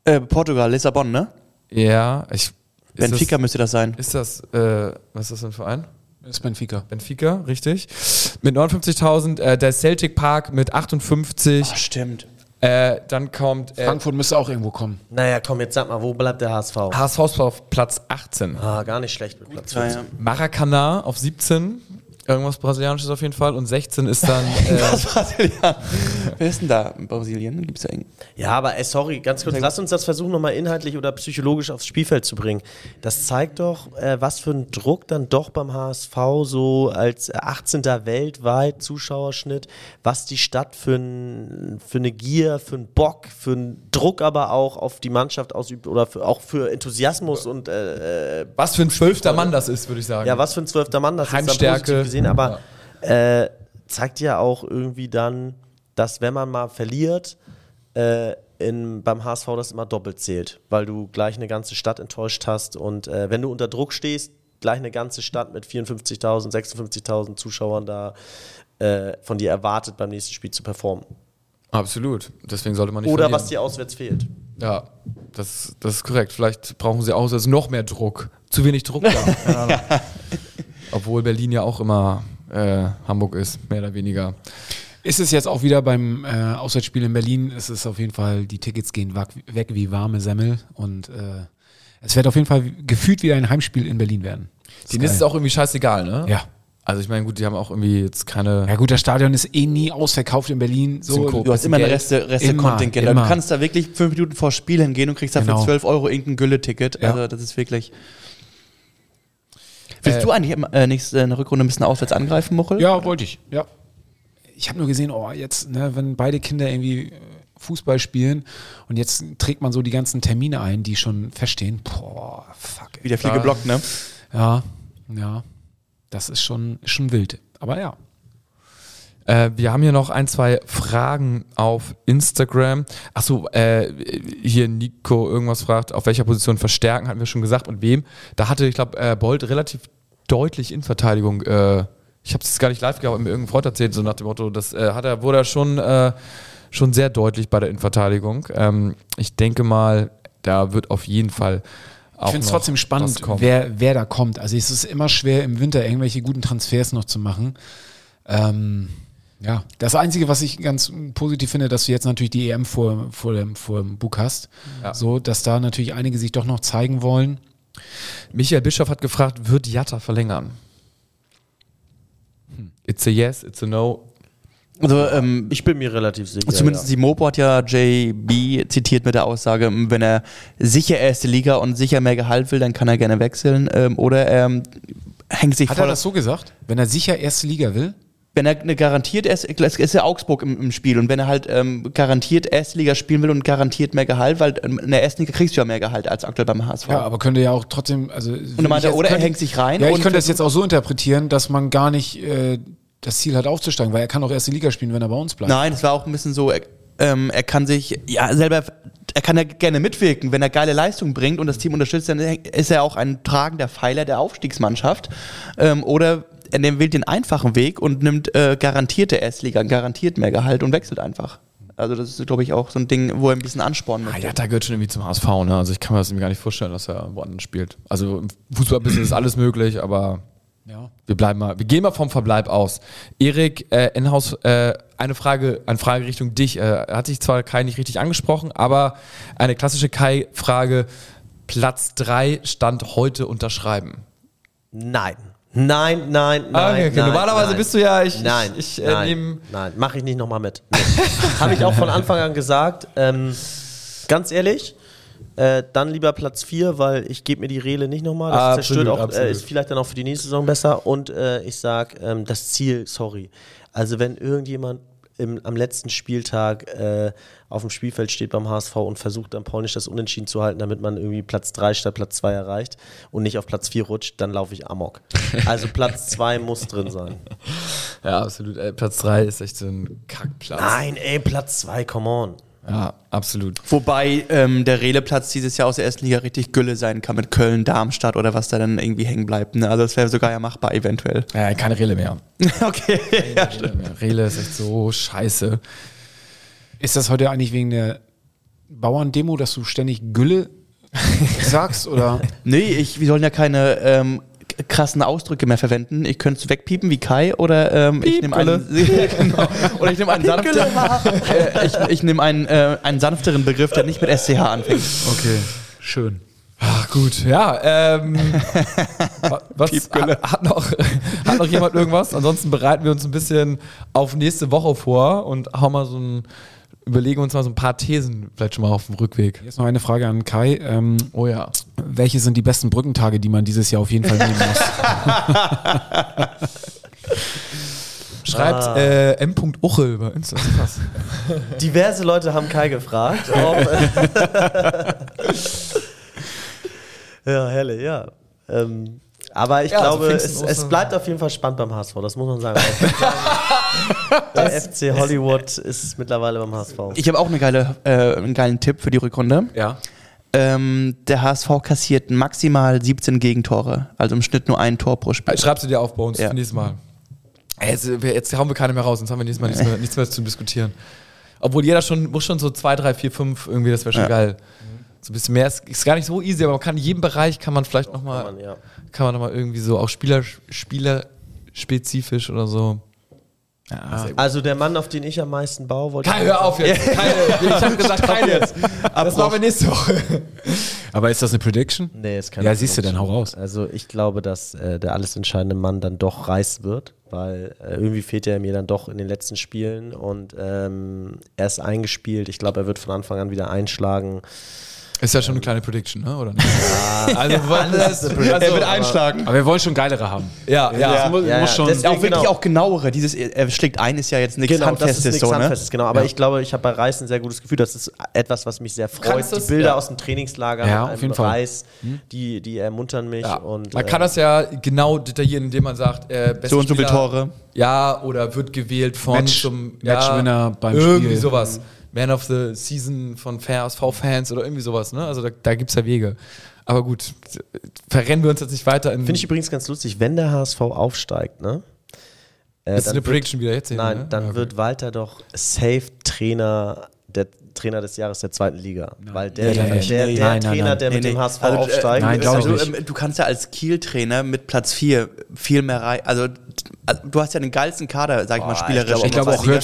Äh, Portugal, Lissabon, ne? Ja, ich. Benfica das, müsste das sein. ist das, äh, was ist das für ein Verein? Das ist Benfica. Benfica, richtig. Mit 59.000. Äh, der Celtic Park mit 58. Ach, stimmt. Äh, dann kommt äh, Frankfurt müsste auch irgendwo kommen. Naja, komm, jetzt sag mal, wo bleibt der HSV? HSV auf Platz 18. Ah, gar nicht schlecht mit Platz Ja, 15. ja. Maracanã auf 17. Irgendwas Brasilianisches auf jeden Fall. Und 16 ist dann. Äh, Was Brasilien? Wer ist denn da in Brasilien? Gibt's ja eng. Ja, aber ey, sorry, ganz kurz, lass uns das versuchen, nochmal inhaltlich oder psychologisch aufs Spielfeld zu bringen. Das zeigt doch, äh, was für ein Druck dann doch beim HSV so als 18. weltweit Zuschauerschnitt, was die Stadt für, ein, für eine Gier, für einen Bock, für einen Druck aber auch auf die Mannschaft ausübt oder für, auch für Enthusiasmus und äh, äh, was für ein zwölfter Mann das ist, würde ich sagen. ja, was für ein zwölfter Mann das ist dann Heimstärke. Gesehen, aber äh, zeigt ja auch irgendwie dann, dass wenn man mal verliert, äh, in, beim HSV das immer doppelt zählt, weil du gleich eine ganze Stadt enttäuscht hast und äh, wenn du unter Druck stehst, gleich eine ganze Stadt mit 54.000, 56.000 Zuschauern da äh, von dir erwartet, beim nächsten Spiel zu performen. Absolut. Deswegen sollte man nicht Oder verlieren. was dir auswärts fehlt. Ja, das, das ist korrekt. Vielleicht brauchen sie auswärts noch mehr Druck. Zu wenig Druck da. Ahnung. Obwohl Berlin ja auch immer äh, Hamburg ist, mehr oder weniger. Ist es jetzt auch wieder beim äh, Auswärtsspiel in Berlin? Es ist auf jeden Fall, die Tickets gehen weg, wie warme Semmel und äh, es wird auf jeden Fall gefühlt wieder ein Heimspiel in Berlin werden. Denen ist es auch irgendwie scheißegal, ne? Ja. Also ich meine, gut, die haben auch irgendwie jetzt keine. Ja gut, das Stadion ist eh nie ausverkauft in Berlin. So. Du hast immer ein Geld. Reste, Reste-Kontingent. Immer, Du immer. kannst da wirklich fünf Minuten vor Spiel hingehen und kriegst dafür Genau. 12 Euro irgendein Gülle-Ticket. Ja. Also das ist wirklich. Willst Äh, du eigentlich im- äh, nächste eine Rückrunde ein bisschen auswärts angreifen, Muchel? Ja, wollte ich. Ja. Ich habe nur gesehen, oh, jetzt, ne, wenn beide Kinder irgendwie äh, Fußball spielen und jetzt trägt man so die ganzen Termine ein, die schon feststehen. Boah, fuck. Wieder viel Da- geblockt, ne? Ja, ja. Das ist schon, ist schon wild. Aber ja. Äh, wir haben hier noch ein, zwei Fragen auf Instagram. Achso, äh, hier Nico irgendwas fragt, auf welcher Position verstärken, hatten wir schon gesagt und wem. Da hatte, ich glaube, äh, Bolt relativ deutlich in Verteidigung. Äh, ich habe es gar nicht live gehabt, mir irgendein Freund erzählt, so nach dem Motto, das äh, hat er, wurde er schon, äh, schon sehr deutlich bei der Innenverteidigung. Ähm, ich denke mal, da wird auf jeden Fall auch Ich finde es trotzdem spannend, wer, wer da kommt. Also es ist immer schwer, im Winter irgendwelche guten Transfers noch zu machen. Ähm, ja, das Einzige, was ich ganz positiv finde, dass du jetzt natürlich die EM vor, vor, dem, vor dem Bug hast. Ja. So, dass da natürlich einige sich doch noch zeigen wollen. Michael Bischoff hat gefragt, wird Jatta verlängern? It's a yes, it's a no. Also, ähm, Ich bin mir relativ sicher. Zumindest die Mopo hat ja JB zitiert mit der Aussage, ähm, wenn er sicher erste Liga und sicher mehr Gehalt will, dann kann er gerne wechseln. Ähm, oder er ähm, hängt sich Hat voll er das so gesagt? Wenn er sicher erste Liga will? Wenn er eine garantiert erst, es ist ja Augsburg im, im Spiel und wenn er halt ähm, garantiert Erstliga spielen will und garantiert mehr Gehalt, weil ähm, in der ersten Liga kriegst du ja mehr Gehalt als aktuell beim HSV. Ja, aber könnte ja auch trotzdem, also. und meinte, oder er hängt sich rein Ja, ich könnte das jetzt auch so interpretieren, dass man gar nicht äh, das Ziel hat aufzusteigen, weil er kann auch erste Liga spielen, wenn er bei uns bleibt. Nein, es war auch ein bisschen so, er, ähm, er kann sich ja selber, er kann ja gerne mitwirken, wenn er geile Leistung bringt und das Team unterstützt, dann ist er auch ein tragender Pfeiler der Aufstiegsmannschaft. Ähm, oder er nimmt- wählt den einfachen Weg und nimmt äh, garantierte Erstliga, garantiert mehr Gehalt und wechselt einfach. Also das ist, glaube ich, auch so ein Ding, wo er ein bisschen anspornen Ah, möchte. ja, da gehört schon irgendwie zum HSV, ne? Also ich kann mir das irgendwie gar nicht vorstellen, dass er woanders spielt. Also im Fußballbusiness ist alles möglich, aber Ja. wir bleiben mal, wir gehen mal vom Verbleib aus. Erik, äh, Inhaus, äh, eine Frage, eine Frage Richtung dich. Äh, hat sich zwar Kai nicht richtig angesprochen, aber eine klassische Kai-Frage. Platz 3 stand heute unterschreiben. Nein. Nein, nein, nein. Ah, okay, okay. nein Normalerweise nein. bist du ja- ich- nein, ich- ich, äh, nein, nehm- nein, mache ich nicht nochmal mit. Nee. Habe ich auch von Anfang an gesagt. Ähm, ganz ehrlich, äh, dann lieber Platz 4, weil ich gebe mir die Rele nicht nochmal. Das Absolut, zerstört auch, äh, ist vielleicht dann auch für die nächste Saison besser. Und äh, ich sage, ähm, das Ziel, sorry. Also wenn irgendjemand im, am letzten Spieltag äh, auf dem Spielfeld steht beim HSV und versucht dann polnisch das Unentschieden zu halten, damit man irgendwie Platz 3 statt Platz 2 erreicht und nicht auf Platz 4 rutscht, dann laufe ich amok. Also Platz 2 muss drin sein. Ja, absolut. Äh, Platz 3 ist echt so ein Kackplatz. Nein, ey, Platz 2, come on. Ja, absolut. Wobei ähm, der Releplatz dieses Jahr aus der ersten Liga richtig Gülle sein kann mit Köln, Darmstadt oder was da dann irgendwie hängen bleibt. Ne? Also das wäre sogar ja machbar eventuell. Ja, keine Rele mehr. okay. ja, Rele, mehr. Rele ist echt so scheiße. Ist das heute eigentlich wegen der Bauerndemo, dass du ständig Gülle sagst? Oder? Nee, ich, wir sollen ja keine ähm, krassen Ausdrücke mehr verwenden. Ich könnte es wegpiepen wie Kai oder ähm, ich nehme einen, genau. oder ich nehme einen, sanfter, äh, ich, ich nehm einen, äh, einen sanfteren Begriff, der nicht mit SCH anfängt. Okay, schön. Ach gut, ja. Ähm, wa- was hat, noch, hat noch jemand irgendwas? Ansonsten bereiten wir uns ein bisschen auf nächste Woche vor und hauen mal so ein, überlegen uns mal so ein paar Thesen vielleicht schon mal auf dem Rückweg. Jetzt noch eine Frage an Kai. Ähm, Oh ja. welche sind die besten Brückentage, die man dieses Jahr auf jeden Fall nehmen muss? Schreibt äh, M. Uchel bei Insta. Das ist krass. Diverse Leute haben Kai gefragt. Ja, herrlich, ja. Ähm, aber ich Ja, also glaube, Pfingsten, es, es bleibt auf jeden Fall spannend beim HSV, das muss man sagen. Der FC Hollywood ist mittlerweile beim HSV. Ich habe auch eine geile, äh, einen geilen Tipp für die Rückrunde. ja. Ähm, der HSV kassiert maximal 17 Gegentore, also im Schnitt nur ein Tor pro Spiel. Schreibst du dir auf bei uns Ja. für nächstes Mal. Ey, Jetzt, jetzt hauen wir keine mehr raus, sonst haben wir nächstes Mal nichts mehr, nichts mehr zu diskutieren. Obwohl jeder schon, muss schon so 2, 3, 4, 5 irgendwie, das wäre schon Ja. geil. So ein bisschen mehr ist, ist gar nicht so easy, aber man kann in jedem Bereich kann man vielleicht nochmal, Kann man, ja. kann man nochmal irgendwie so auch Spieler, spielerspezifisch oder so. Ja. Also der Mann, auf den ich am meisten baue, wollte Kai, hör auf jetzt. Kai, ich habe gesagt, Kai jetzt. Das machen wir nächste Woche. Aber ist das eine Prediction? Nee, ist keine Ja, siehst du, dann hau raus. Also ich glaube, dass äh, der alles entscheidende Mann dann doch Reis wird, weil äh, irgendwie fehlt er mir dann doch in den letzten Spielen und ähm, er ist eingespielt. Ich glaube, er wird von Anfang an wieder einschlagen. Ist ja schon eine kleine Prediction, ne? Oder nicht? also, das, also, er wird einschlagen. Aber wir wollen schon geilere haben. Ja, ja. Das muss, ja, muss ja. schon. Deswegen- Ja, auch wirklich Genau. auch genauere. Dieses, er schlägt ein, ist ja jetzt nichts Genau, das ist Handfestes. nichts so, ne? Handfestes, genau. Aber ich glaube, ich habe bei Reis ein sehr gutes Gefühl. Das ist etwas, was mich sehr freut. Kannst Die das- Bilder ja. aus dem Trainingslager Ja, mit auf jeden Fall. Reis, die, die ermuntern mich. Ja. Und, man äh, kann das ja genau detaillieren, indem man sagt, äh, So und so viele Tore. Ja, oder wird gewählt von Match- zum Matchwinner beim irgendwie Spiel. sowas. Man of the Season von VfB-Fans oder irgendwie sowas, ne? Also da, da gibt es ja Wege. Aber gut, verrennen wir uns jetzt nicht weiter in. Finde ich übrigens ganz lustig, wenn der HSV aufsteigt, ne? Äh, ist eine wird- Prediction wieder jetzt? Nein, ne? dann Ja, okay. wird Walter doch safe Trainer, der Trainer des Jahres der zweiten Liga. Weil der, Nee, der, nee, der, nee, der nein, nein, Trainer, nein. der mit Nee, dem. HSV Also, äh, aufsteigt, nein, ist also, nicht. du kannst ja als Kiel-Trainer mit Platz 4 viel mehr rein. Also, also, du hast ja den geilsten Kader, sag ich mal, Boah, spielerisch. Ich glaube auch du im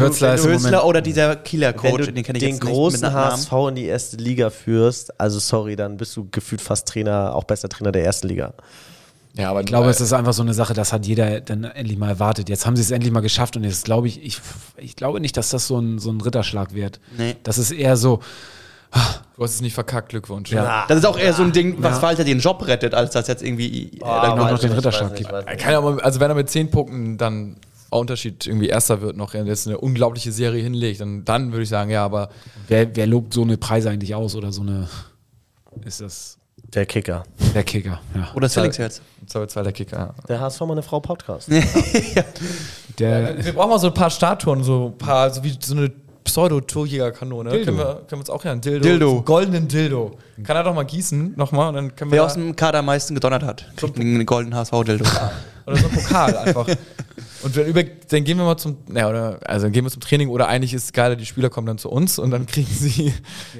Hürzler Moment. oder dieser Kieler wenn Coach, du den kenne ich den jetzt nicht großen mit. HSV in die erste Liga führst, also sorry, dann bist du gefühlt fast Trainer, auch bester Trainer der ersten Liga. Ja, aber Ich glaube, es ist einfach so eine Sache, das hat jeder dann endlich mal erwartet. Jetzt haben sie es endlich mal geschafft und jetzt glaube ich, ich, ich glaube nicht, dass das so ein, so ein Ritterschlag wird. Nee. Das ist eher so, du hast es nicht verkackt, Glückwunsch. Ja. Das ist auch eher so ein Ding, was Ja. Walter den Job rettet, als das jetzt irgendwie. Ah, noch den Ritterschlag gibt. ja also wenn er mit 10 Punkten dann Unterschied irgendwie Erster wird, noch jetzt eine unglaubliche Serie hinlegt, dann, dann würde ich sagen, ja, aber Wer, wer lobt so eine Preise eigentlich aus oder so eine. Ist das Der Kicker. der Kicker? Ja. Oder Felix jetzt. im Zweifelsfall der Kicker. Ja. Der HSV meine Frau Podcast. Der, Wir brauchen mal so ein paar Statuen, so ein paar, so wie so eine Pseudo-Torjägerkanone. Können wir, können wir uns auch ja einen Dildo, Dildo. so einen goldenen Dildo. Kann er doch mal gießen, nochmal, und dann können wir Wer aus dem Kader am meisten gedonnert hat, kriegt einen goldenen HSV-Dildo. oder so einen Pokal einfach. Und wenn über, dann gehen wir mal zum, ja, oder, also dann gehen wir zum Training oder eigentlich ist es geiler, die Spieler kommen dann zu uns und dann kriegen sie,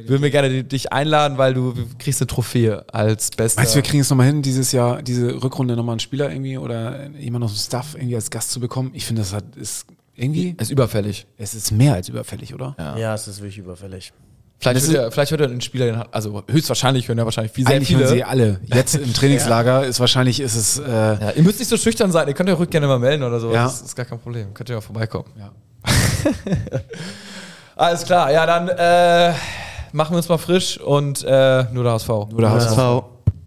würden wir gerne dich einladen, weil du kriegst eine Trophäe als bester. Meinst du, wir kriegen es nochmal hin, dieses Jahr, diese Rückrunde nochmal einen Spieler irgendwie oder jemand aus dem Staff irgendwie als Gast zu bekommen? Ich finde, das hat, ist irgendwie, ist überfällig. es ist mehr als überfällig, oder? Ja. es ist wirklich überfällig. Vielleicht hört, er, vielleicht hört er den Spieler, den hat, also höchstwahrscheinlich hören ja wahrscheinlich viel, sehr Eigentlich viele. hören sie alle. Jetzt im Trainingslager ist wahrscheinlich, ist es, äh, Ja, ihr müsst nicht so schüchtern sein, ihr könnt ja ruhig gerne mal melden oder so. Ja. Das ist gar kein Problem. Könnt ihr ja vorbeikommen. Ja. Alles klar, ja, dann äh, machen wir uns mal frisch und äh, nur der HSV. nur der HSV. HSV.